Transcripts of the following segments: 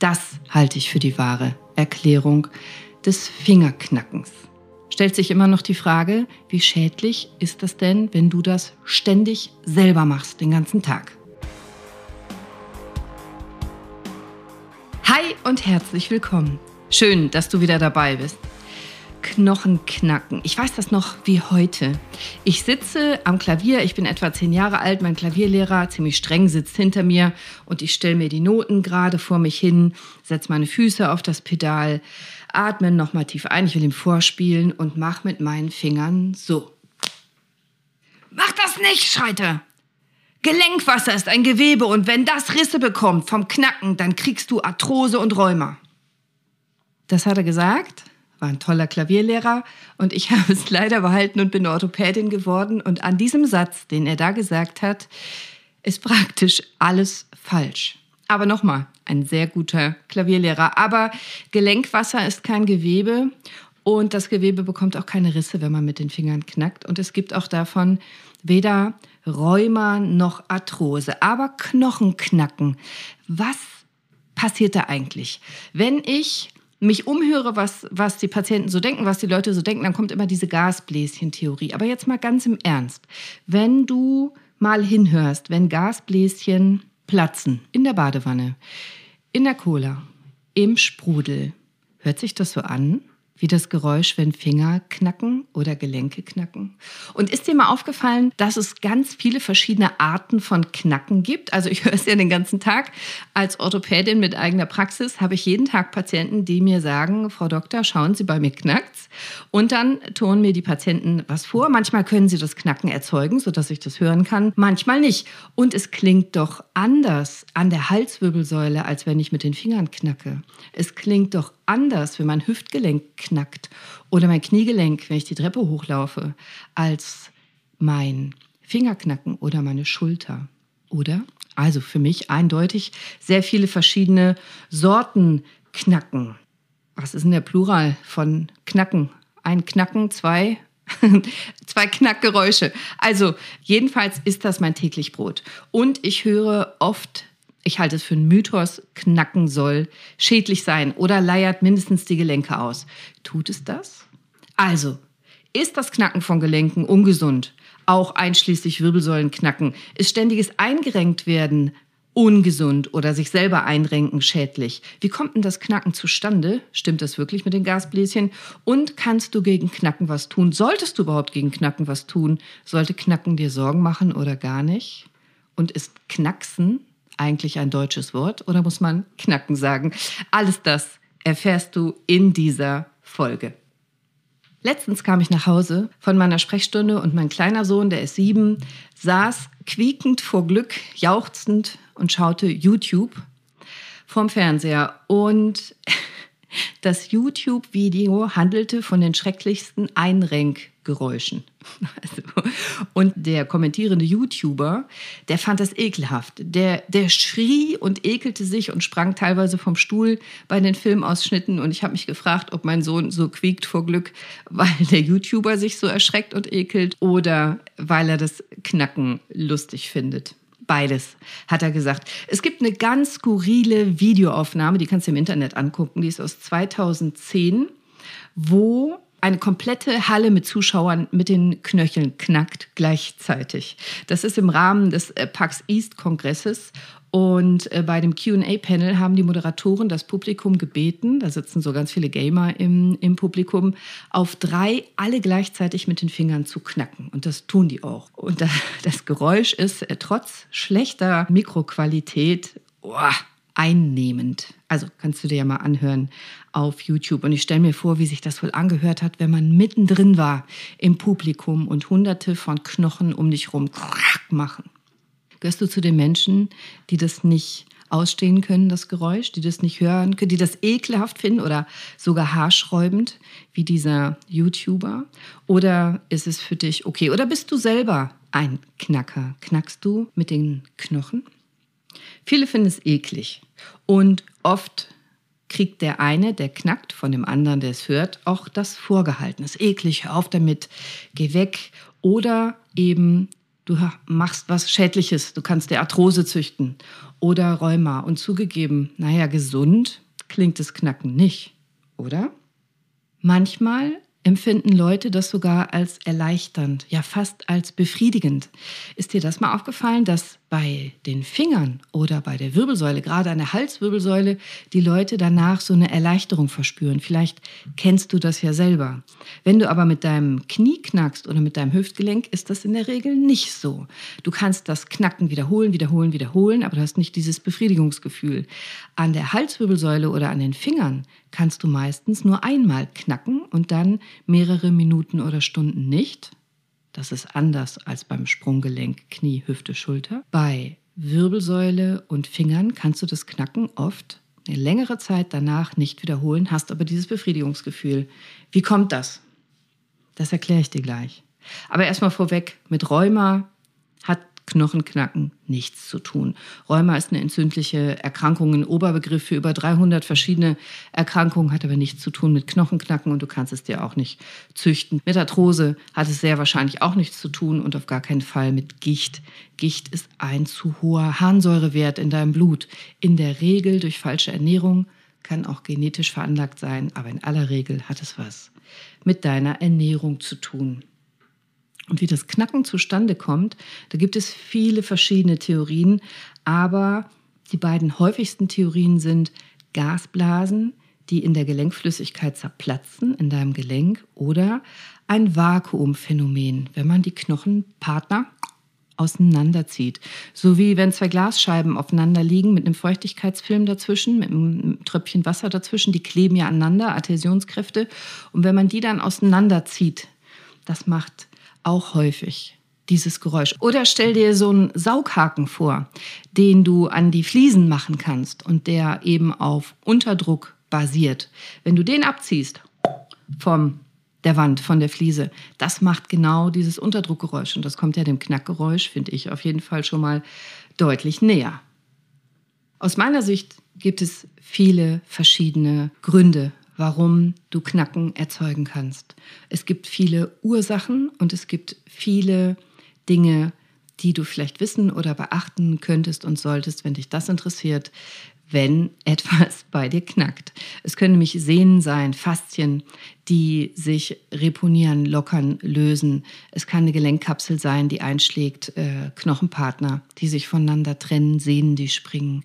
Das halte ich für die wahre Erklärung des Fingerknackens. Stellt sich immer noch die Frage, wie schädlich ist das denn, wenn du das ständig selber machst, den ganzen Tag? Hi und herzlich willkommen. Schön, dass du wieder dabei bist. Knochen knacken. Ich weiß das noch wie heute. Ich sitze am Klavier, ich bin etwa zehn Jahre alt, mein Klavierlehrer, ziemlich streng, sitzt hinter mir und ich stelle mir die Noten gerade vor mich hin, setze meine Füße auf das Pedal, atme nochmal tief ein, ich will ihm vorspielen und mache mit meinen Fingern so. Mach das nicht, schreit er. Gelenkwasser ist ein Gewebe und wenn das Risse bekommt vom Knacken, dann kriegst du Arthrose und Rheuma. Das hat er gesagt war ein toller Klavierlehrer und ich habe es leider behalten und bin Orthopädin geworden. Und an diesem Satz, den er da gesagt hat, ist praktisch alles falsch. Aber nochmal, ein sehr guter Klavierlehrer. Aber Gelenkwasser ist kein Gewebe und das Gewebe bekommt auch keine Risse, wenn man mit den Fingern knackt. Und es gibt auch davon weder Rheuma noch Arthrose. Aber Knochenknacken, was passiert da eigentlich? Wenn ich mich umhöre, was, was die Patienten so denken, was die Leute so denken, dann kommt immer diese Gasbläschen-Theorie. Aber jetzt mal ganz im Ernst. Wenn du mal hinhörst, wenn Gasbläschen platzen in der Badewanne, in der Cola, im Sprudel, hört sich das so an? Wie das Geräusch, wenn Finger knacken oder Gelenke knacken. Und ist dir mal aufgefallen, dass es ganz viele verschiedene Arten von Knacken gibt? Also ich höre es ja den ganzen Tag. Als Orthopädin mit eigener Praxis habe ich jeden Tag Patienten, die mir sagen, Frau Doktor, schauen Sie, bei mir knackt's. Und dann tun mir die Patienten was vor. Manchmal können sie das Knacken erzeugen, sodass ich das hören kann. Manchmal nicht. Und es klingt doch anders an der Halswirbelsäule, als wenn ich mit den Fingern knacke. Es klingt doch anders, wenn mein Hüftgelenk knackt oder mein Kniegelenk, wenn ich die Treppe hochlaufe, als mein Fingerknacken oder meine Schulter. Oder? Also für mich eindeutig sehr viele verschiedene Sorten Knacken. Was ist denn der Plural von Knacken? Ein Knacken, zwei, zwei Knackgeräusche. Also jedenfalls ist das mein täglich Brot. Und ich höre oft ich halte es für einen Mythos, knacken soll schädlich sein oder leiert mindestens die Gelenke aus. Tut es das? Also, ist das Knacken von Gelenken ungesund? Auch einschließlich Wirbelsäulenknacken. Ist ständiges Eingerenkt werden ungesund oder sich selber einrenken schädlich? Wie kommt denn das Knacken zustande? Stimmt das wirklich mit den Gasbläschen? Und kannst du gegen Knacken was tun? Solltest du überhaupt gegen Knacken was tun? Sollte Knacken dir Sorgen machen oder gar nicht? Und ist Knacksen eigentlich ein deutsches Wort oder muss man Knacken sagen? Alles das erfährst du in dieser Folge. Letztens kam ich nach Hause von meiner Sprechstunde und mein kleiner Sohn, der ist sieben, saß quiekend vor Glück, jauchzend und schaute YouTube vorm Fernseher. Und das YouTube-Video handelte von den schrecklichsten Einrenkgeräuschen. Also, und der kommentierende YouTuber, der fand das ekelhaft. Der, der schrie und ekelte sich und sprang teilweise vom Stuhl bei den Filmausschnitten. Und ich habe mich gefragt, ob mein Sohn so quiekt vor Glück, weil der YouTuber sich so erschreckt und ekelt oder weil er das Knacken lustig findet. Beides, hat er gesagt. Es gibt eine ganz skurrile Videoaufnahme, die kannst du im Internet angucken, die ist aus 2010, wo eine komplette Halle mit Zuschauern mit den Knöcheln knackt gleichzeitig. Das ist im Rahmen des äh, PAX East Kongresses und äh, bei dem QA-Panel haben die Moderatoren das Publikum gebeten, da sitzen so ganz viele Gamer im, im Publikum, auf drei alle gleichzeitig mit den Fingern zu knacken. Und das tun die auch. Und das Geräusch ist äh, trotz schlechter Mikroqualität oh, einnehmend. Also kannst du dir ja mal anhören auf YouTube. Und ich stelle mir vor, wie sich das wohl angehört hat, wenn man mittendrin war im Publikum und hunderte von Knochen um dich rum machen. Gehörst du zu den Menschen, die das nicht ausstehen können, das Geräusch, die das nicht hören können, die das ekelhaft finden oder sogar haarschräubend, wie dieser YouTuber? Oder ist es für dich okay? Oder bist du selber ein Knacker? Knackst du mit den Knochen? Viele finden es eklig und oft kriegt der eine, der knackt, von dem anderen, der es hört, auch das vorgehalten. Das ist eklig, hör auf damit, geh weg. Oder eben du machst was Schädliches, du kannst dir Arthrose züchten oder Rheuma. Und zugegeben, naja, gesund klingt das Knacken nicht, oder? Manchmal empfinden Leute das sogar als erleichternd, ja fast als befriedigend. Ist dir das mal aufgefallen, dass bei den Fingern oder bei der Wirbelsäule, gerade an der Halswirbelsäule, die Leute danach so eine Erleichterung verspüren. Vielleicht kennst du das ja selber. Wenn du aber mit deinem Knie knackst oder mit deinem Hüftgelenk, ist das in der Regel nicht so. Du kannst das Knacken wiederholen, wiederholen, wiederholen, aber du hast nicht dieses Befriedigungsgefühl. An der Halswirbelsäule oder an den Fingern kannst du meistens nur einmal knacken und dann mehrere Minuten oder Stunden nicht. Das ist anders als beim Sprunggelenk, Knie, Hüfte, Schulter. Bei Wirbelsäule und Fingern kannst du das Knacken oft eine längere Zeit danach nicht wiederholen, hast aber dieses Befriedigungsgefühl. Wie kommt das? Das erkläre ich dir gleich. Aber erstmal vorweg, mit Rheuma Knochenknacken nichts zu tun. Rheuma ist eine entzündliche Erkrankung, ein Oberbegriff für über 300 verschiedene Erkrankungen, hat aber nichts zu tun mit Knochenknacken und du kannst es dir auch nicht züchten. Mit Arthrose hat es sehr wahrscheinlich auch nichts zu tun und auf gar keinen Fall mit Gicht. Gicht ist ein zu hoher Harnsäurewert in deinem Blut. In der Regel durch falsche Ernährung, kann auch genetisch veranlagt sein, aber in aller Regel hat es was mit deiner Ernährung zu tun. Und wie das Knacken zustande kommt, da gibt es viele verschiedene Theorien, aber die beiden häufigsten Theorien sind Gasblasen, die in der Gelenkflüssigkeit zerplatzen in deinem Gelenk oder ein Vakuumphänomen, wenn man die Knochenpartner auseinanderzieht. So wie wenn zwei Glasscheiben aufeinander liegen mit einem Feuchtigkeitsfilm dazwischen, mit einem Tröpfchen Wasser dazwischen, die kleben ja aneinander, Adhäsionskräfte. Und wenn man die dann auseinanderzieht, das macht auch häufig dieses Geräusch. Oder stell dir so einen Saughaken vor, den du an die Fliesen machen kannst und der eben auf Unterdruck basiert. Wenn du den abziehst vom der Wand, von der Fliese, das macht genau dieses Unterdruckgeräusch und das kommt ja dem Knackgeräusch, finde ich, auf jeden Fall schon mal deutlich näher. Aus meiner Sicht gibt es viele verschiedene Gründe, warum du Knacken erzeugen kannst. Es gibt viele Ursachen und es gibt viele Dinge, die du vielleicht wissen oder beachten könntest und solltest, wenn dich das interessiert, wenn etwas bei dir knackt. Es können nämlich Sehnen sein, Faszien, die sich reponieren, lockern, lösen. Es kann eine Gelenkkapsel sein, die einschlägt, äh, Knochenpartner, die sich voneinander trennen, Sehnen, die springen.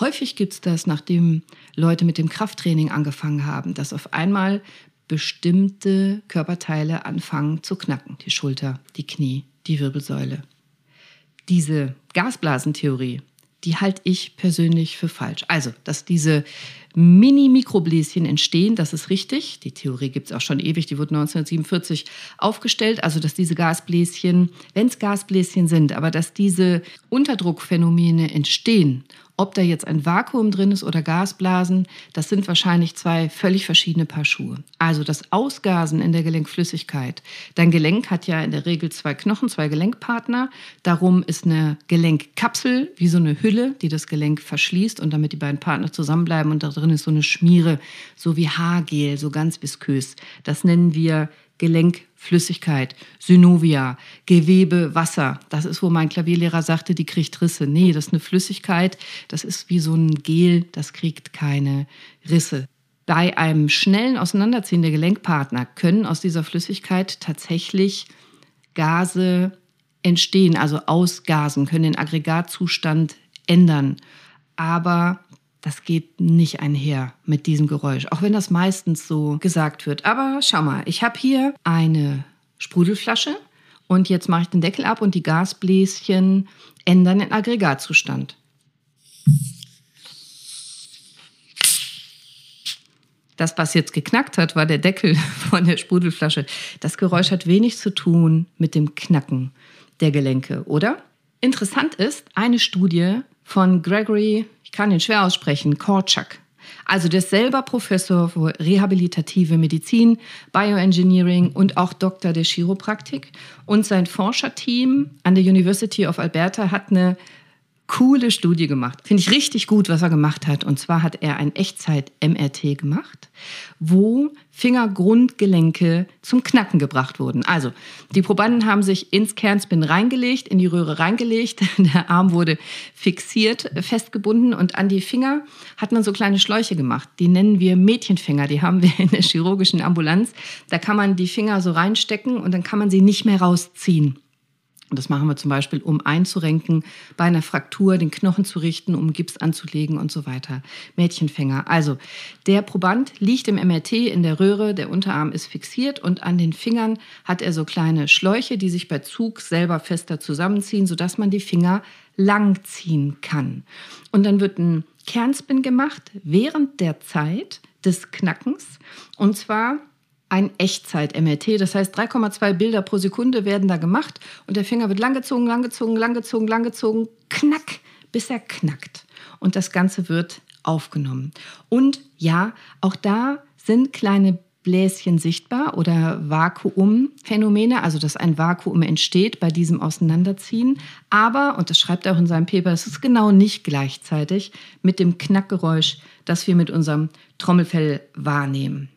Häufig gibt es das, nachdem Leute mit dem Krafttraining angefangen haben, dass auf einmal bestimmte Körperteile anfangen zu knacken. Die Schulter, die Knie, die Wirbelsäule. Diese Gasblasentheorie, die halte ich persönlich für falsch. Also, dass diese Mini-Mikrobläschen entstehen, das ist richtig. Die Theorie gibt es auch schon ewig, die wurde 1947 aufgestellt. Also, dass diese Gasbläschen, wenn es Gasbläschen sind, aber dass diese Unterdruckphänomene entstehen ob da jetzt ein Vakuum drin ist oder Gasblasen, das sind wahrscheinlich zwei völlig verschiedene Paar Schuhe. Also das Ausgasen in der Gelenkflüssigkeit. Dein Gelenk hat ja in der Regel zwei Knochen, zwei Gelenkpartner. Darum ist eine Gelenkkapsel wie so eine Hülle, die das Gelenk verschließt und damit die beiden Partner zusammenbleiben. Und da drin ist so eine Schmiere, so wie Haargel, so ganz viskös. Das nennen wir Gelenkflüssigkeit, Synovia, Gewebe, Wasser. Das ist, wo mein Klavierlehrer sagte, die kriegt Risse. Nee, das ist eine Flüssigkeit, das ist wie so ein Gel, das kriegt keine Risse. Bei einem schnellen Auseinanderziehen der Gelenkpartner können aus dieser Flüssigkeit tatsächlich Gase entstehen, also ausgasen, können den Aggregatzustand ändern. Aber das geht nicht einher mit diesem Geräusch, auch wenn das meistens so gesagt wird. Aber schau mal, ich habe hier eine Sprudelflasche und jetzt mache ich den Deckel ab und die Gasbläschen ändern den Aggregatzustand. Das, was jetzt geknackt hat, war der Deckel von der Sprudelflasche. Das Geräusch hat wenig zu tun mit dem Knacken der Gelenke, oder? Interessant ist, eine Studie von Gregory ich kann ihn schwer aussprechen, Korczak. Also der ist selber Professor für rehabilitative Medizin, Bioengineering und auch Doktor der Chiropraktik. Und sein Forscherteam an der University of Alberta hat eine coole Studie gemacht. Finde ich richtig gut, was er gemacht hat. Und zwar hat er ein Echtzeit-MRT gemacht, wo Fingergrundgelenke zum Knacken gebracht wurden. Also, die Probanden haben sich ins Kernspin reingelegt, in die Röhre reingelegt. Der Arm wurde fixiert, festgebunden und an die Finger hat man so kleine Schläuche gemacht. Die nennen wir Mädchenfinger. Die haben wir in der chirurgischen Ambulanz. Da kann man die Finger so reinstecken und dann kann man sie nicht mehr rausziehen. Und das machen wir zum Beispiel, um einzurenken, bei einer Fraktur den Knochen zu richten, um Gips anzulegen und so weiter. Mädchenfänger. Also der Proband liegt im MRT in der Röhre, der Unterarm ist fixiert und an den Fingern hat er so kleine Schläuche, die sich bei Zug selber fester zusammenziehen, sodass man die Finger langziehen kann. Und dann wird ein Kernspin gemacht während der Zeit des Knackens. Und zwar ein Echtzeit-MRT. Das heißt, 3,2 Bilder pro Sekunde werden da gemacht und der Finger wird langgezogen, langgezogen, langgezogen, langgezogen, knack, bis er knackt. Und das Ganze wird aufgenommen. Und ja, auch da sind kleine Bläschen sichtbar oder Vakuumphänomene, also dass ein Vakuum entsteht bei diesem Auseinanderziehen. Aber, und das schreibt er auch in seinem Paper, es ist genau nicht gleichzeitig mit dem Knackgeräusch, das wir mit unserem Trommelfell wahrnehmen.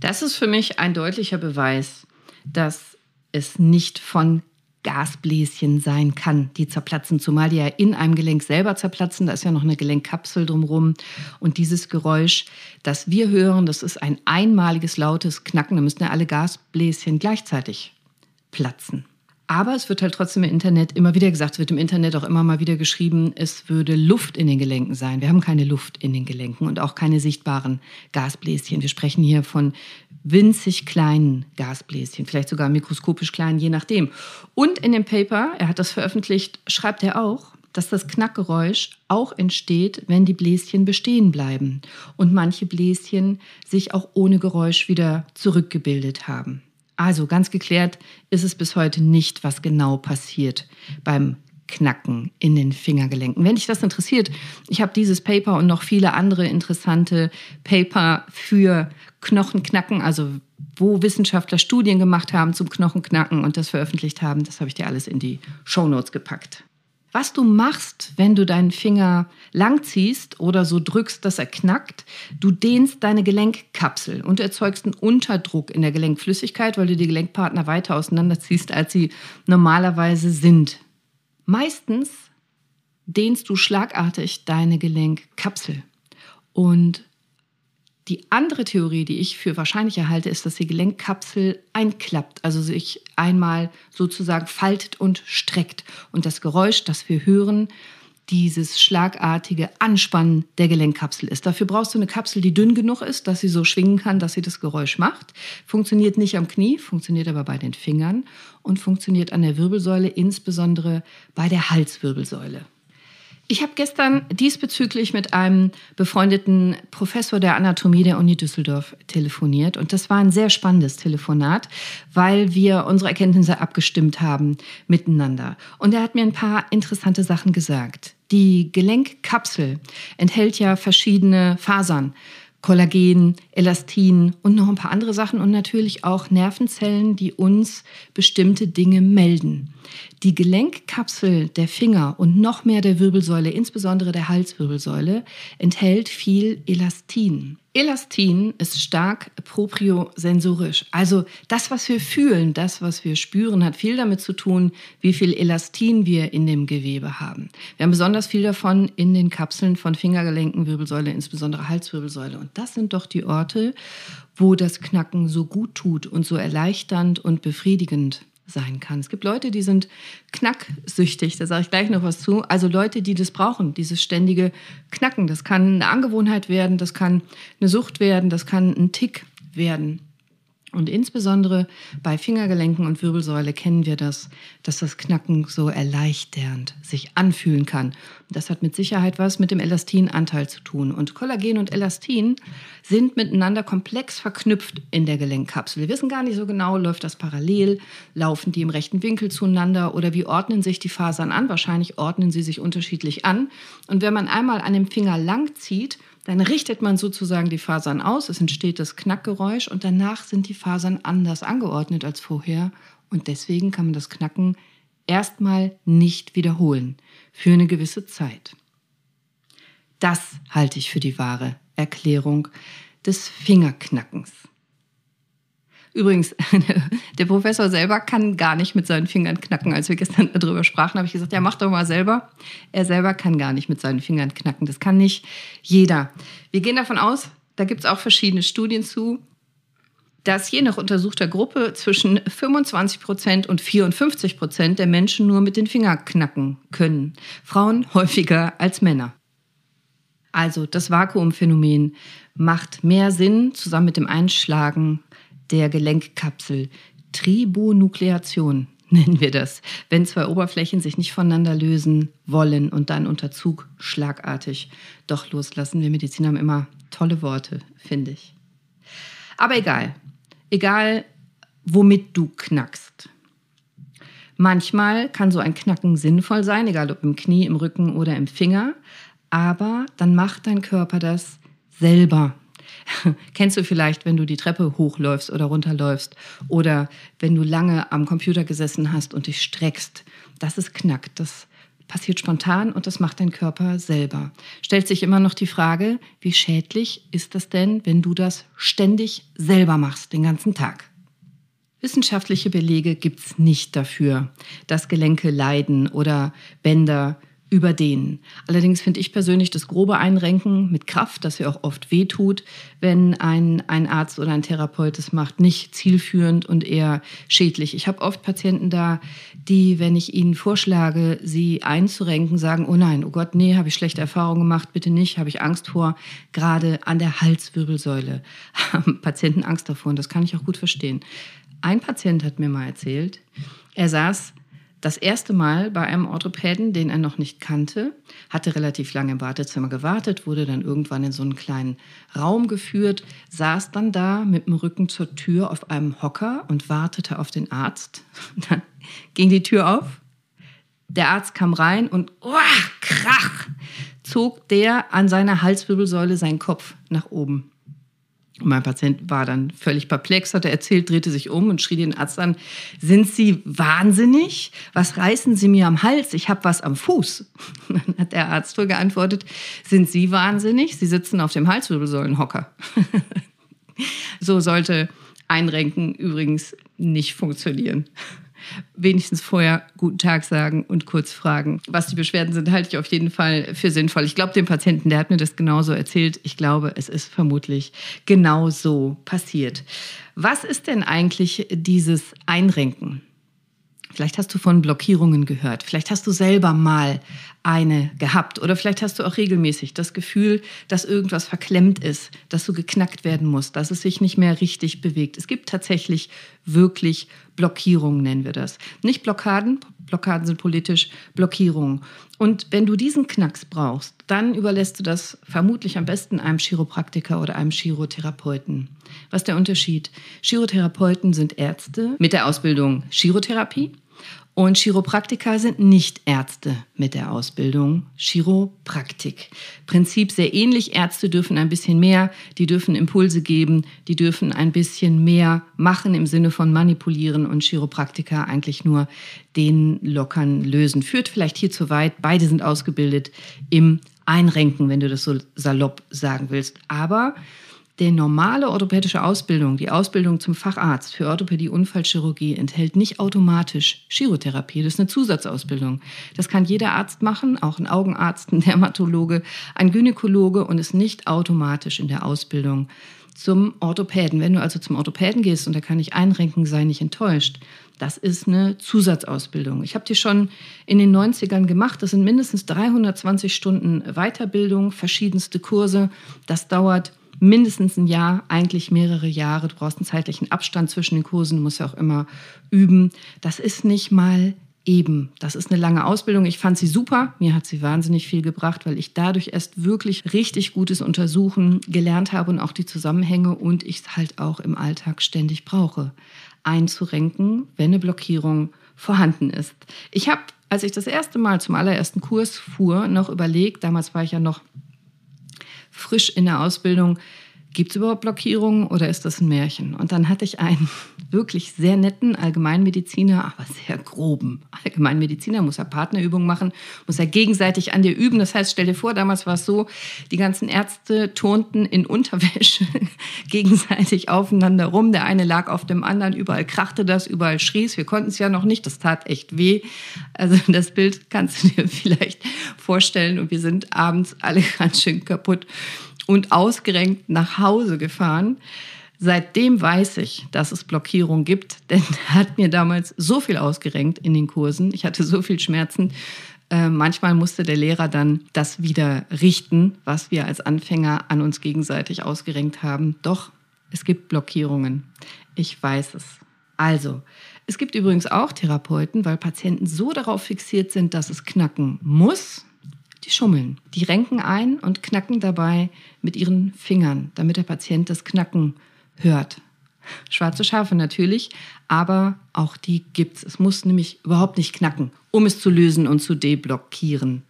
Das ist für mich ein deutlicher Beweis, dass es nicht von Gasbläschen sein kann, die zerplatzen, zumal die ja in einem Gelenk selber zerplatzen. Da ist ja noch eine Gelenkkapsel drumherum. Und dieses Geräusch, das wir hören, das ist ein einmaliges lautes Knacken. Da müssten ja alle Gasbläschen gleichzeitig platzen. Aber es wird halt trotzdem im Internet immer wieder gesagt, es wird im Internet auch immer mal wieder geschrieben, es würde Luft in den Gelenken sein. Wir haben keine Luft in den Gelenken und auch keine sichtbaren Gasbläschen. Wir sprechen hier von winzig kleinen Gasbläschen, vielleicht sogar mikroskopisch klein, je nachdem. Und in dem Paper, er hat das veröffentlicht, schreibt er auch, dass das Knackgeräusch auch entsteht, wenn die Bläschen bestehen bleiben und manche Bläschen sich auch ohne Geräusch wieder zurückgebildet haben. Also ganz geklärt ist es bis heute nicht, was genau passiert beim Knacken in den Fingergelenken. Wenn dich das interessiert, ich habe dieses Paper und noch viele andere interessante Paper für Knochenknacken, also wo Wissenschaftler Studien gemacht haben zum Knochenknacken und das veröffentlicht haben, das habe ich dir alles in die Show Notes gepackt. Was du machst, wenn du deinen Finger langziehst oder so drückst, dass er knackt, du dehnst deine Gelenkkapsel und erzeugst einen Unterdruck in der Gelenkflüssigkeit, weil du die Gelenkpartner weiter auseinanderziehst, als sie normalerweise sind. Meistens dehnst du schlagartig deine Gelenkkapsel. Und die andere Theorie, die ich für wahrscheinlich halte, ist, dass die Gelenkkapsel einklappt, also sich einmal sozusagen faltet und streckt. Und das Geräusch, das wir hören, dieses schlagartige Anspannen der Gelenkkapsel ist. Dafür brauchst du eine Kapsel, die dünn genug ist, dass sie so schwingen kann, dass sie das Geräusch macht. Funktioniert nicht am Knie, funktioniert aber bei den Fingern und funktioniert an der Wirbelsäule, insbesondere bei der Halswirbelsäule. Ich habe gestern diesbezüglich mit einem befreundeten Professor der Anatomie der Uni Düsseldorf telefoniert und das war ein sehr spannendes Telefonat, weil wir unsere Erkenntnisse abgestimmt haben miteinander. Und er hat mir ein paar interessante Sachen gesagt. Die Gelenkkapsel enthält ja verschiedene Fasern. Kollagen, Elastin und noch ein paar andere Sachen und natürlich auch Nervenzellen, die uns bestimmte Dinge melden. Die Gelenkkapsel der Finger und noch mehr der Wirbelsäule, insbesondere der Halswirbelsäule, enthält viel Elastin. Elastin ist stark propriosensorisch. Also das, was wir fühlen, das, was wir spüren, hat viel damit zu tun, wie viel Elastin wir in dem Gewebe haben. Wir haben besonders viel davon in den Kapseln von Fingergelenken, Wirbelsäule, insbesondere Halswirbelsäule. Und das sind doch die Orte, wo das Knacken so gut tut und so erleichternd und befriedigend sein kann. Es gibt Leute, die sind knacksüchtig, da sage ich gleich noch was zu. Also Leute, die das brauchen, dieses ständige Knacken. Das kann eine Angewohnheit werden, das kann eine Sucht werden, das kann ein Tick werden. Und insbesondere bei Fingergelenken und Wirbelsäule kennen wir das, dass das Knacken so erleichternd sich anfühlen kann. Das hat mit Sicherheit was mit dem Elastinanteil zu tun. Und Kollagen und Elastin sind miteinander komplex verknüpft in der Gelenkkapsel. Wir wissen gar nicht so genau, läuft das parallel, laufen die im rechten Winkel zueinander oder wie ordnen sich die Fasern an? Wahrscheinlich ordnen sie sich unterschiedlich an. Und wenn man einmal an dem Finger lang zieht, dann richtet man sozusagen die Fasern aus, es entsteht das Knackgeräusch und danach sind die Fasern anders angeordnet als vorher und deswegen kann man das Knacken erstmal nicht wiederholen für eine gewisse Zeit. Das halte ich für die wahre Erklärung des Fingerknackens. Übrigens, der Professor selber kann gar nicht mit seinen Fingern knacken. Als wir gestern darüber sprachen, habe ich gesagt, ja, mach doch mal selber. Er selber kann gar nicht mit seinen Fingern knacken. Das kann nicht jeder. Wir gehen davon aus, da gibt es auch verschiedene Studien zu, dass je nach untersuchter Gruppe zwischen 25 Prozent und 54 Prozent der Menschen nur mit den Fingern knacken können. Frauen häufiger als Männer. Also das Vakuumphänomen macht mehr Sinn zusammen mit dem Einschlagen der Gelenkkapsel. Tribonukleation nennen wir das, wenn zwei Oberflächen sich nicht voneinander lösen wollen und dann unter Zug schlagartig doch loslassen. Wir Mediziner haben immer tolle Worte, finde ich. Aber egal, egal womit du knackst. Manchmal kann so ein Knacken sinnvoll sein, egal ob im Knie, im Rücken oder im Finger, aber dann macht dein Körper das selber. Kennst du vielleicht, wenn du die Treppe hochläufst oder runterläufst oder wenn du lange am Computer gesessen hast und dich streckst? Das ist Knack. Das passiert spontan und das macht dein Körper selber. Stellt sich immer noch die Frage, wie schädlich ist das denn, wenn du das ständig selber machst, den ganzen Tag? Wissenschaftliche Belege gibt es nicht dafür, dass Gelenke leiden oder Bänder über denen. Allerdings finde ich persönlich das grobe Einrenken mit Kraft, das ja auch oft wehtut, wenn ein, ein Arzt oder ein Therapeut es macht, nicht zielführend und eher schädlich. Ich habe oft Patienten da, die, wenn ich ihnen vorschlage, sie einzurenken, sagen, oh nein, oh Gott, nee, habe ich schlechte Erfahrungen gemacht, bitte nicht, habe ich Angst vor. Gerade an der Halswirbelsäule haben Patienten Angst davor und das kann ich auch gut verstehen. Ein Patient hat mir mal erzählt, er saß das erste Mal bei einem Orthopäden, den er noch nicht kannte, hatte relativ lange im Wartezimmer gewartet, wurde dann irgendwann in so einen kleinen Raum geführt, saß dann da mit dem Rücken zur Tür auf einem Hocker und wartete auf den Arzt. Dann ging die Tür auf, der Arzt kam rein und oh, krach, zog der an seiner Halswirbelsäule seinen Kopf nach oben. Mein Patient war dann völlig perplex, hat er erzählt, drehte sich um und schrie den Arzt an, sind Sie wahnsinnig? Was reißen Sie mir am Hals? Ich habe was am Fuß. Dann hat der Arzt wohl geantwortet, sind Sie wahnsinnig? Sie sitzen auf dem Halswirbelsäulenhocker. so sollte Einrenken übrigens nicht funktionieren wenigstens vorher guten Tag sagen und kurz fragen. Was die Beschwerden sind, halte ich auf jeden Fall für sinnvoll. Ich glaube, dem Patienten, der hat mir das genauso erzählt. Ich glaube, es ist vermutlich genau so passiert. Was ist denn eigentlich dieses Einrenken? Vielleicht hast du von Blockierungen gehört. Vielleicht hast du selber mal eine gehabt. Oder vielleicht hast du auch regelmäßig das Gefühl, dass irgendwas verklemmt ist, dass so geknackt werden muss, dass es sich nicht mehr richtig bewegt. Es gibt tatsächlich wirklich Blockierungen, nennen wir das. Nicht Blockaden. Blockaden sind politisch Blockierungen. Und wenn du diesen Knacks brauchst, dann überlässt du das vermutlich am besten einem Chiropraktiker oder einem Chirotherapeuten. Was ist der Unterschied? Chirotherapeuten sind Ärzte mit der Ausbildung Chirotherapie und Chiropraktiker sind nicht Ärzte mit der Ausbildung Chiropraktik. Prinzip sehr ähnlich. Ärzte dürfen ein bisschen mehr, die dürfen Impulse geben, die dürfen ein bisschen mehr machen im Sinne von manipulieren und Chiropraktiker eigentlich nur den Lockern lösen. Führt vielleicht hier zu weit. Beide sind ausgebildet im Einrenken, wenn du das so salopp sagen willst. Aber die normale orthopädische Ausbildung, die Ausbildung zum Facharzt für Orthopädie Unfallchirurgie, enthält nicht automatisch Chirotherapie. Das ist eine Zusatzausbildung. Das kann jeder Arzt machen, auch ein Augenarzt, ein Dermatologe, ein Gynäkologe und ist nicht automatisch in der Ausbildung zum Orthopäden. Wenn du also zum Orthopäden gehst, und da kann ich einrenken, sei nicht enttäuscht. Das ist eine Zusatzausbildung. Ich habe die schon in den 90ern gemacht. Das sind mindestens 320 Stunden Weiterbildung, verschiedenste Kurse. Das dauert mindestens ein Jahr, eigentlich mehrere Jahre. Du brauchst einen zeitlichen Abstand zwischen den Kursen, du musst ja auch immer üben. Das ist nicht mal eben. Das ist eine lange Ausbildung. Ich fand sie super. Mir hat sie wahnsinnig viel gebracht, weil ich dadurch erst wirklich richtig gutes Untersuchen gelernt habe und auch die Zusammenhänge und ich es halt auch im Alltag ständig brauche. Einzurenken, wenn eine Blockierung vorhanden ist. Ich habe, als ich das erste Mal zum allerersten Kurs fuhr, noch überlegt, damals war ich ja noch frisch in der Ausbildung, gibt es überhaupt Blockierungen oder ist das ein Märchen? Und dann hatte ich einen wirklich sehr netten Allgemeinmediziner, aber sehr groben Allgemeinmediziner, muss er Partnerübungen machen, muss er gegenseitig an dir üben. Das heißt, stell dir vor, damals war es so, die ganzen Ärzte turnten in Unterwäsche gegenseitig aufeinander rum. Der eine lag auf dem anderen, überall krachte das, überall schrie es. Wir konnten es ja noch nicht, das tat echt weh. Also das Bild kannst du dir vielleicht vorstellen und wir sind abends alle ganz schön kaputt und ausgerenkt nach Hause gefahren. Seitdem weiß ich, dass es Blockierung gibt, denn hat mir damals so viel ausgerenkt in den Kursen. Ich hatte so viel Schmerzen. Äh, manchmal musste der Lehrer dann das wieder richten, was wir als Anfänger an uns gegenseitig ausgerenkt haben. Doch, es gibt Blockierungen. Ich weiß es. Also, es gibt übrigens auch Therapeuten, weil Patienten so darauf fixiert sind, dass es knacken muss, die schummeln. Die renken ein und knacken dabei mit ihren Fingern, damit der Patient das Knacken hört. Schwarze Schafe natürlich, aber auch die gibt's. Es muss nämlich überhaupt nicht knacken, um es zu lösen und zu deblockieren.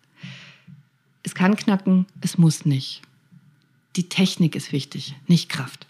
Es kann knacken, es muss nicht. Die Technik ist wichtig, nicht Kraft.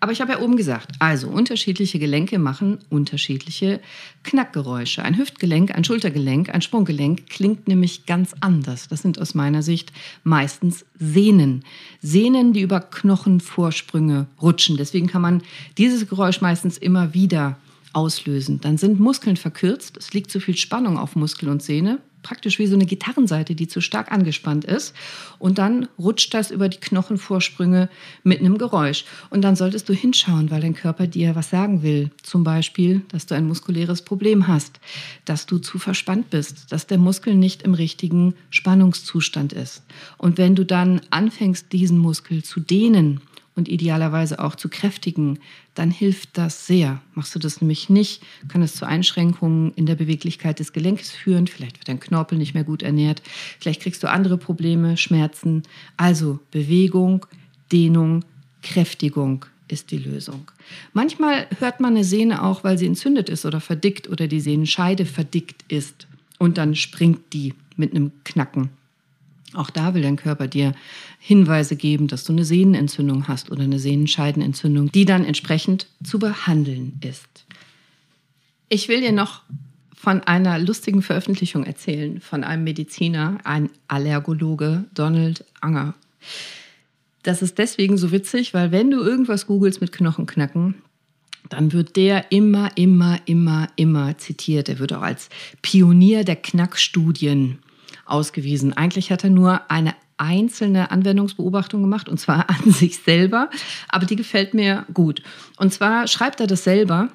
Aber ich habe ja oben gesagt, also unterschiedliche Gelenke machen unterschiedliche Knackgeräusche. Ein Hüftgelenk, ein Schultergelenk, ein Sprunggelenk klingt nämlich ganz anders. Das sind aus meiner Sicht meistens Sehnen. Sehnen, die über Knochenvorsprünge rutschen. Deswegen kann man dieses Geräusch meistens immer wieder auslösen. Dann sind Muskeln verkürzt, es liegt zu viel Spannung auf Muskel und Sehne praktisch wie so eine Gitarrenseite, die zu stark angespannt ist. Und dann rutscht das über die Knochenvorsprünge mit einem Geräusch. Und dann solltest du hinschauen, weil dein Körper dir was sagen will. Zum Beispiel, dass du ein muskuläres Problem hast, dass du zu verspannt bist, dass der Muskel nicht im richtigen Spannungszustand ist. Und wenn du dann anfängst, diesen Muskel zu dehnen, und idealerweise auch zu kräftigen, dann hilft das sehr. Machst du das nämlich nicht, kann es zu Einschränkungen in der Beweglichkeit des Gelenkes führen. Vielleicht wird dein Knorpel nicht mehr gut ernährt. Vielleicht kriegst du andere Probleme, Schmerzen. Also Bewegung, Dehnung, Kräftigung ist die Lösung. Manchmal hört man eine Sehne auch, weil sie entzündet ist oder verdickt oder die Sehnenscheide verdickt ist. Und dann springt die mit einem Knacken. Auch da will dein Körper dir Hinweise geben, dass du eine Sehnenentzündung hast oder eine Sehnenscheidenentzündung, die dann entsprechend zu behandeln ist. Ich will dir noch von einer lustigen Veröffentlichung erzählen von einem Mediziner, ein Allergologe, Donald Anger. Das ist deswegen so witzig, weil wenn du irgendwas googelst mit Knochenknacken, dann wird der immer, immer, immer, immer zitiert. Er wird auch als Pionier der Knackstudien ausgewiesen. Eigentlich hat er nur eine einzelne Anwendungsbeobachtung gemacht, und zwar an sich selber, aber die gefällt mir gut. Und zwar schreibt er das selber,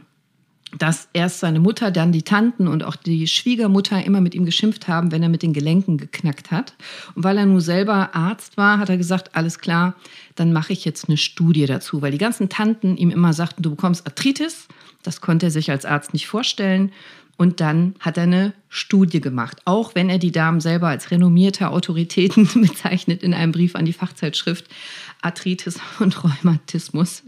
dass erst seine Mutter, dann die Tanten und auch die Schwiegermutter immer mit ihm geschimpft haben, wenn er mit den Gelenken geknackt hat. Und weil er nur selber Arzt war, hat er gesagt, alles klar, dann mache ich jetzt eine Studie dazu, weil die ganzen Tanten ihm immer sagten, du bekommst Arthritis. Das konnte er sich als Arzt nicht vorstellen. Und dann hat er eine Studie gemacht, auch wenn er die Damen selber als renommierte Autoritäten bezeichnet in einem Brief an die Fachzeitschrift Arthritis und Rheumatismus,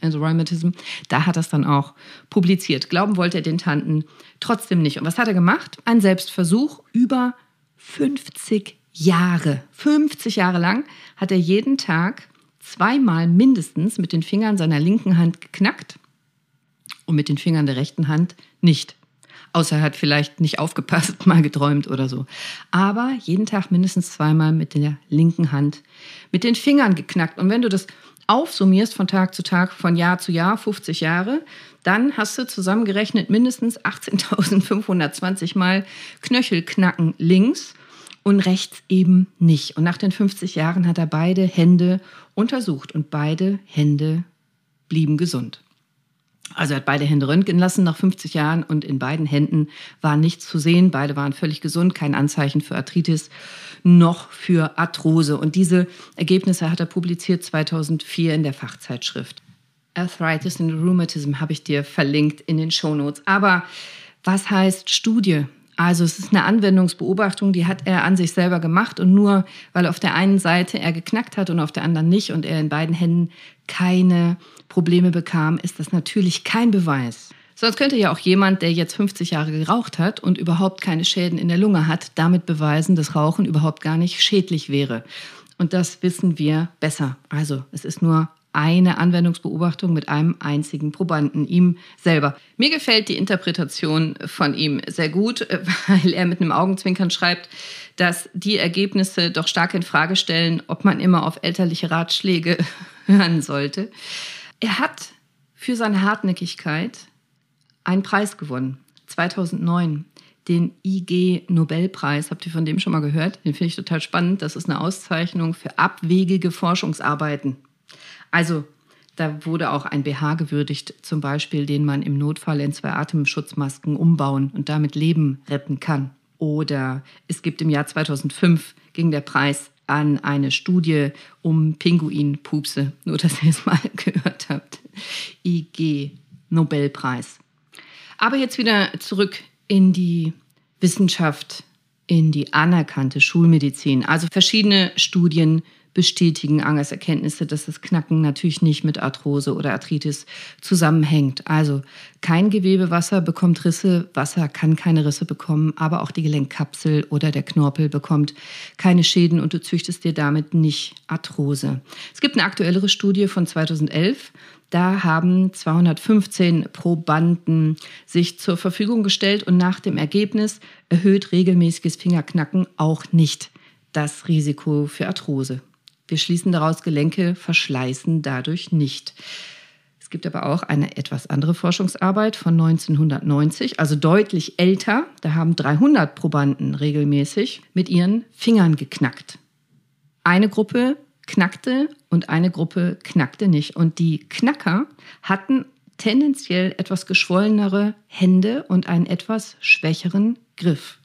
also Rheumatism, da hat er es dann auch publiziert. Glauben wollte er den Tanten trotzdem nicht. Und was hat er gemacht? Ein Selbstversuch über 50 Jahre. 50 Jahre lang hat er jeden Tag zweimal mindestens mit den Fingern seiner linken Hand geknackt und mit den Fingern der rechten Hand nicht. Außer er hat vielleicht nicht aufgepasst, mal geträumt oder so. Aber jeden Tag mindestens zweimal mit der linken Hand mit den Fingern geknackt. Und wenn du das aufsummierst von Tag zu Tag, von Jahr zu Jahr, 50 Jahre, dann hast du zusammengerechnet mindestens 18.520 Mal Knöchelknacken links und rechts eben nicht. Und nach den 50 Jahren hat er beide Hände untersucht und beide Hände blieben gesund. Also er hat beide Hände röntgen lassen nach 50 Jahren und in beiden Händen war nichts zu sehen. Beide waren völlig gesund, kein Anzeichen für Arthritis noch für Arthrose. Und diese Ergebnisse hat er publiziert 2004 in der Fachzeitschrift. Arthritis and Rheumatism habe ich dir verlinkt in den Shownotes. Aber was heißt Studie? Also es ist eine Anwendungsbeobachtung, die hat er an sich selber gemacht und nur weil auf der einen Seite er geknackt hat und auf der anderen nicht und er in beiden Händen keine Probleme bekam, ist das natürlich kein Beweis. Sonst könnte ja auch jemand, der jetzt 50 Jahre geraucht hat und überhaupt keine Schäden in der Lunge hat, damit beweisen, dass Rauchen überhaupt gar nicht schädlich wäre. Und das wissen wir besser. Also es ist nur eine Anwendungsbeobachtung mit einem einzigen Probanden, ihm selber. Mir gefällt die Interpretation von ihm sehr gut, weil er mit einem Augenzwinkern schreibt, dass die Ergebnisse doch stark in Frage stellen, ob man immer auf elterliche Ratschläge hören sollte. Er hat für seine Hartnäckigkeit einen Preis gewonnen, 2009 den IG Nobelpreis. Habt ihr von dem schon mal gehört? Den finde ich total spannend. Das ist eine Auszeichnung für abwegige Forschungsarbeiten. Also da wurde auch ein BH gewürdigt, zum Beispiel, den man im Notfall in zwei Atemschutzmasken umbauen und damit Leben retten kann. Oder es gibt im Jahr 2005 ging der Preis an eine Studie um Pinguinpupse. Nur, dass ihr es mal gehört habt. IG Nobelpreis. Aber jetzt wieder zurück in die Wissenschaft, in die anerkannte Schulmedizin. Also verschiedene Studien bestätigen Angers Erkenntnisse, dass das Knacken natürlich nicht mit Arthrose oder Arthritis zusammenhängt. Also kein Gewebewasser bekommt Risse, Wasser kann keine Risse bekommen, aber auch die Gelenkkapsel oder der Knorpel bekommt keine Schäden und du züchtest dir damit nicht Arthrose. Es gibt eine aktuellere Studie von 2011. Da haben 215 Probanden sich zur Verfügung gestellt und nach dem Ergebnis erhöht regelmäßiges Fingerknacken auch nicht das Risiko für Arthrose. Wir schließen daraus, Gelenke verschleißen dadurch nicht. Es gibt aber auch eine etwas andere Forschungsarbeit von 1990, also deutlich älter. Da haben 300 Probanden regelmäßig mit ihren Fingern geknackt. Eine Gruppe knackte und eine Gruppe knackte nicht. Und die Knacker hatten tendenziell etwas geschwollenere Hände und einen etwas schwächeren Griff.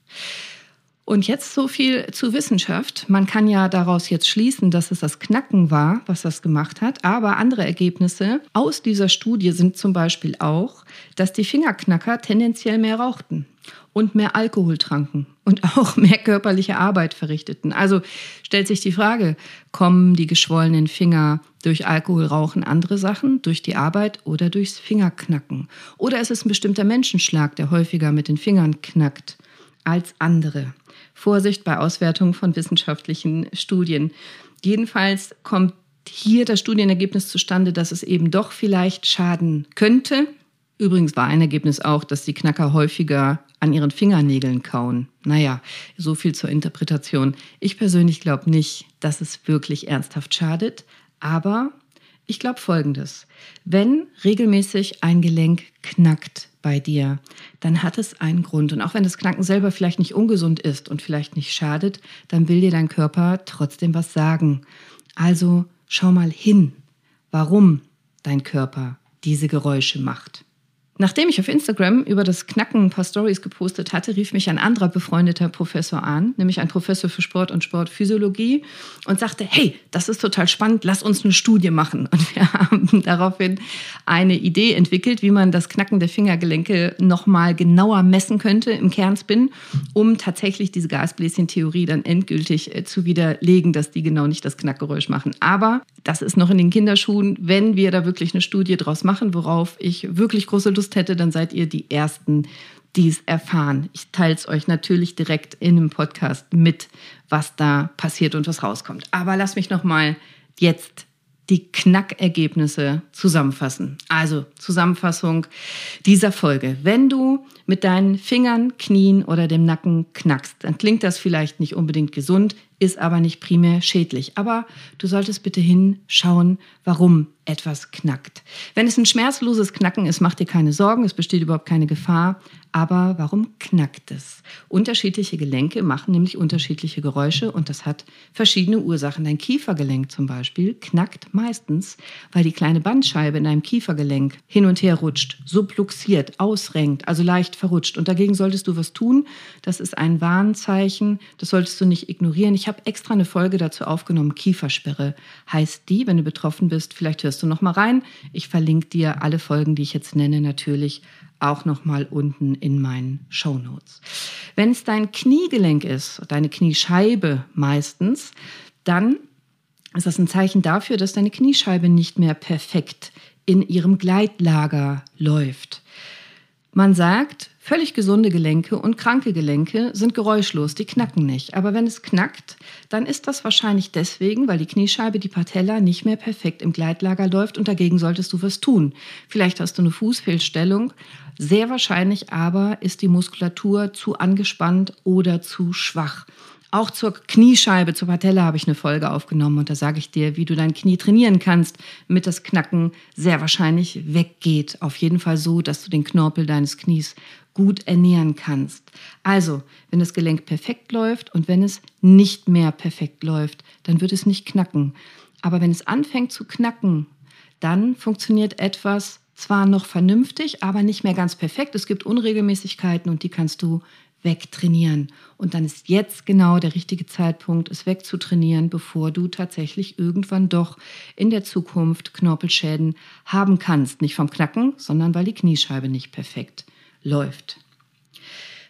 Und jetzt so viel zu Wissenschaft. Man kann ja daraus jetzt schließen, dass es das Knacken war, was das gemacht hat. Aber andere Ergebnisse aus dieser Studie sind zum Beispiel auch, dass die Fingerknacker tendenziell mehr rauchten und mehr Alkohol tranken und auch mehr körperliche Arbeit verrichteten. Also stellt sich die Frage, kommen die geschwollenen Finger durch Alkoholrauchen andere Sachen, durch die Arbeit oder durchs Fingerknacken? Oder ist es ein bestimmter Menschenschlag, der häufiger mit den Fingern knackt als andere? Vorsicht bei Auswertung von wissenschaftlichen Studien. Jedenfalls kommt hier das Studienergebnis zustande, dass es eben doch vielleicht schaden könnte. Übrigens war ein Ergebnis auch, dass die Knacker häufiger an ihren Fingernägeln kauen. Naja, so viel zur Interpretation. Ich persönlich glaube nicht, dass es wirklich ernsthaft schadet, aber ich glaube Folgendes. Wenn regelmäßig ein Gelenk knackt, bei dir, dann hat es einen Grund. Und auch wenn das Knacken selber vielleicht nicht ungesund ist und vielleicht nicht schadet, dann will dir dein Körper trotzdem was sagen. Also schau mal hin, warum dein Körper diese Geräusche macht. Nachdem ich auf Instagram über das Knacken ein paar Stories gepostet hatte, rief mich ein anderer befreundeter Professor an, nämlich ein Professor für Sport und Sportphysiologie und sagte, hey, das ist total spannend, lass uns eine Studie machen. Und wir haben daraufhin eine Idee entwickelt, wie man das Knacken der Fingergelenke nochmal genauer messen könnte im Kernspin, um tatsächlich diese Gasbläschen-Theorie dann endgültig äh, zu widerlegen, dass die genau nicht das Knackgeräusch machen. Aber das ist noch in den Kinderschuhen. Wenn wir da wirklich eine Studie draus machen, worauf ich wirklich große Lust hätte, dann seid ihr die Ersten, die es erfahren. Ich teile es euch natürlich direkt in einem Podcast mit, was da passiert und was rauskommt. Aber lass mich noch mal jetzt die Knackergebnisse zusammenfassen. Also Zusammenfassung dieser Folge. Wenn du mit deinen Fingern, Knien oder dem Nacken knackst, dann klingt das vielleicht nicht unbedingt gesund, ist aber nicht primär schädlich. Aber du solltest bitte hinschauen, warum etwas knackt. Wenn es ein schmerzloses Knacken ist, mach dir keine Sorgen, es besteht überhaupt keine Gefahr. Aber warum knackt es? Unterschiedliche Gelenke machen nämlich unterschiedliche Geräusche und das hat verschiedene Ursachen. Dein Kiefergelenk zum Beispiel knackt meistens, weil die kleine Bandscheibe in deinem Kiefergelenk hin und her rutscht, subluxiert, ausrenkt, also leicht verrutscht. Und dagegen solltest du was tun. Das ist ein Warnzeichen. Das solltest du nicht ignorieren. Ich habe extra eine Folge dazu aufgenommen. Kiefersperre heißt die. Wenn du betroffen bist, vielleicht hörst du noch mal rein. Ich verlinke dir alle Folgen, die ich jetzt nenne, natürlich auch noch mal unten in meinen Show Notes. Wenn es dein Kniegelenk ist, deine Kniescheibe meistens, dann ist das ein Zeichen dafür, dass deine Kniescheibe nicht mehr perfekt in ihrem Gleitlager läuft. Man sagt, völlig gesunde Gelenke und kranke Gelenke sind geräuschlos, die knacken nicht. Aber wenn es knackt, dann ist das wahrscheinlich deswegen, weil die Kniescheibe, die Patella nicht mehr perfekt im Gleitlager läuft und dagegen solltest du was tun. Vielleicht hast du eine Fußfehlstellung, sehr wahrscheinlich aber ist die Muskulatur zu angespannt oder zu schwach. Auch zur Kniescheibe, zur Patella habe ich eine Folge aufgenommen und da sage ich dir, wie du dein Knie trainieren kannst, damit das Knacken sehr wahrscheinlich weggeht. Auf jeden Fall so, dass du den Knorpel deines Knies gut ernähren kannst. Also, wenn das Gelenk perfekt läuft und wenn es nicht mehr perfekt läuft, dann wird es nicht knacken. Aber wenn es anfängt zu knacken, dann funktioniert etwas zwar noch vernünftig, aber nicht mehr ganz perfekt. Es gibt Unregelmäßigkeiten und die kannst du wegtrainieren. Und dann ist jetzt genau der richtige Zeitpunkt, es wegzutrainieren, bevor du tatsächlich irgendwann doch in der Zukunft Knorpelschäden haben kannst. Nicht vom Knacken, sondern weil die Kniescheibe nicht perfekt läuft.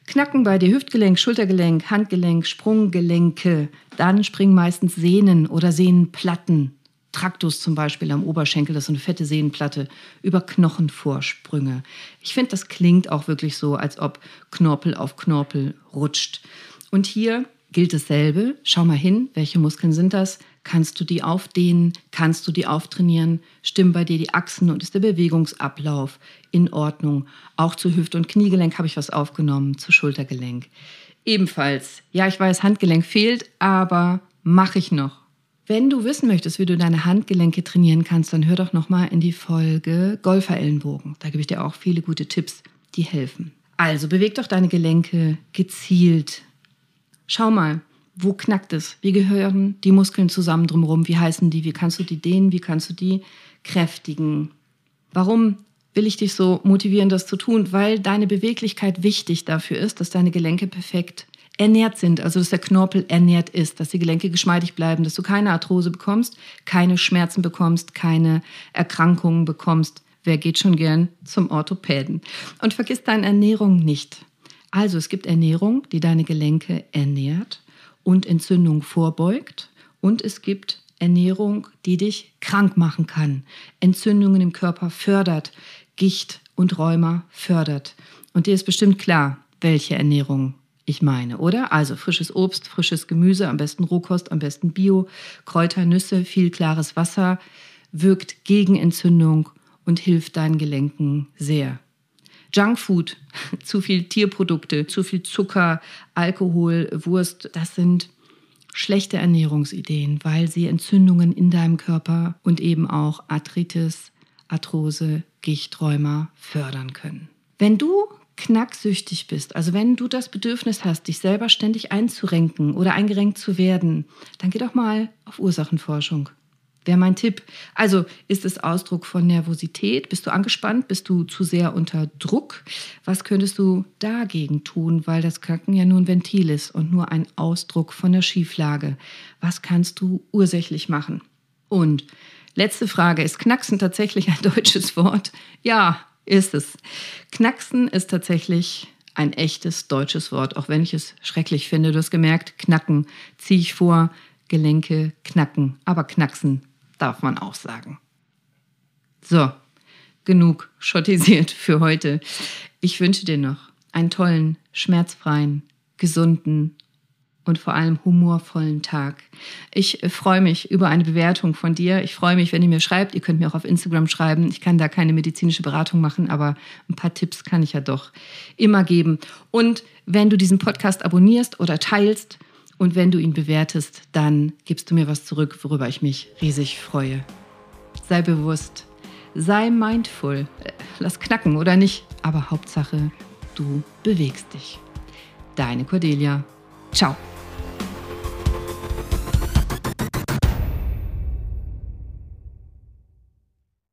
Knacken bei dir Hüftgelenk, Schultergelenk, Handgelenk, Sprunggelenke. Dann springen meistens Sehnen oder Sehnenplatten Traktus zum Beispiel am Oberschenkel, das ist eine fette Sehnenplatte, über Knochenvorsprünge. Ich finde, das klingt auch wirklich so, als ob Knorpel auf Knorpel rutscht. Und hier gilt dasselbe. Schau mal hin, welche Muskeln sind das? Kannst du die aufdehnen? Kannst du die auftrainieren? Stimmen bei dir die Achsen und ist der Bewegungsablauf in Ordnung? Auch zu Hüft- und Kniegelenk habe ich was aufgenommen, zu Schultergelenk. Ebenfalls, ja, ich weiß, Handgelenk fehlt, aber mache ich noch. Wenn du wissen möchtest, wie du deine Handgelenke trainieren kannst, dann hör doch noch mal in die Folge Golferellenbogen. Da gebe ich dir auch viele gute Tipps, die helfen. Also beweg doch deine Gelenke gezielt. Schau mal, wo knackt es? Wie gehören die Muskeln zusammen drumherum? Wie heißen die? Wie kannst du die dehnen? Wie kannst du die kräftigen? Warum will ich dich so motivieren, das zu tun? Weil deine Beweglichkeit wichtig dafür ist, dass deine Gelenke perfekt ernährt sind, also dass der Knorpel ernährt ist, dass die Gelenke geschmeidig bleiben, dass du keine Arthrose bekommst, keine Schmerzen bekommst, keine Erkrankungen bekommst. Wer geht schon gern zum Orthopäden? Und vergiss deine Ernährung nicht. Also es gibt Ernährung, die deine Gelenke ernährt und Entzündung vorbeugt. Und es gibt Ernährung, die dich krank machen kann, Entzündungen im Körper fördert, Gicht und Rheuma fördert. Und dir ist bestimmt klar, welche Ernährung ich meine, oder? Also frisches Obst, frisches Gemüse, am besten Rohkost, am besten Bio, Kräuter, Nüsse, viel klares Wasser, wirkt gegen Entzündung und hilft deinen Gelenken sehr. Junkfood, zu viel Tierprodukte, zu viel Zucker, Alkohol, Wurst, das sind schlechte Ernährungsideen, weil sie Entzündungen in deinem Körper und eben auch Arthritis, Arthrose, Gichträumer fördern können. Wenn du knacksüchtig bist, also wenn du das Bedürfnis hast, dich selber ständig einzurenken oder eingerenkt zu werden, dann geh doch mal auf Ursachenforschung. Wäre mein Tipp. Also ist es Ausdruck von Nervosität? Bist du angespannt? Bist du zu sehr unter Druck? Was könntest du dagegen tun? Weil das Knacken ja nur ein Ventil ist und nur ein Ausdruck von der Schieflage. Was kannst du ursächlich machen? Und letzte Frage, ist Knacksen tatsächlich ein deutsches Wort? Ja, ist es. Knacksen ist tatsächlich ein echtes deutsches Wort, auch wenn ich es schrecklich finde. Du hast gemerkt, knacken ziehe ich vor, Gelenke knacken, aber knacksen darf man auch sagen. So, genug schottisiert für heute. Ich wünsche dir noch einen tollen, schmerzfreien, gesunden und vor allem humorvollen Tag. Ich äh, freue mich über eine Bewertung von dir. Ich freue mich, wenn ihr mir schreibt. Ihr könnt mir auch auf Instagram schreiben. Ich kann da keine medizinische Beratung machen, aber ein paar Tipps kann ich ja doch immer geben. Und wenn du diesen Podcast abonnierst oder teilst und wenn du ihn bewertest, dann gibst du mir was zurück, worüber ich mich riesig freue. Sei bewusst, sei mindful. Äh, lass knacken oder nicht, aber Hauptsache, du bewegst dich. Deine Cordelia. Ciao.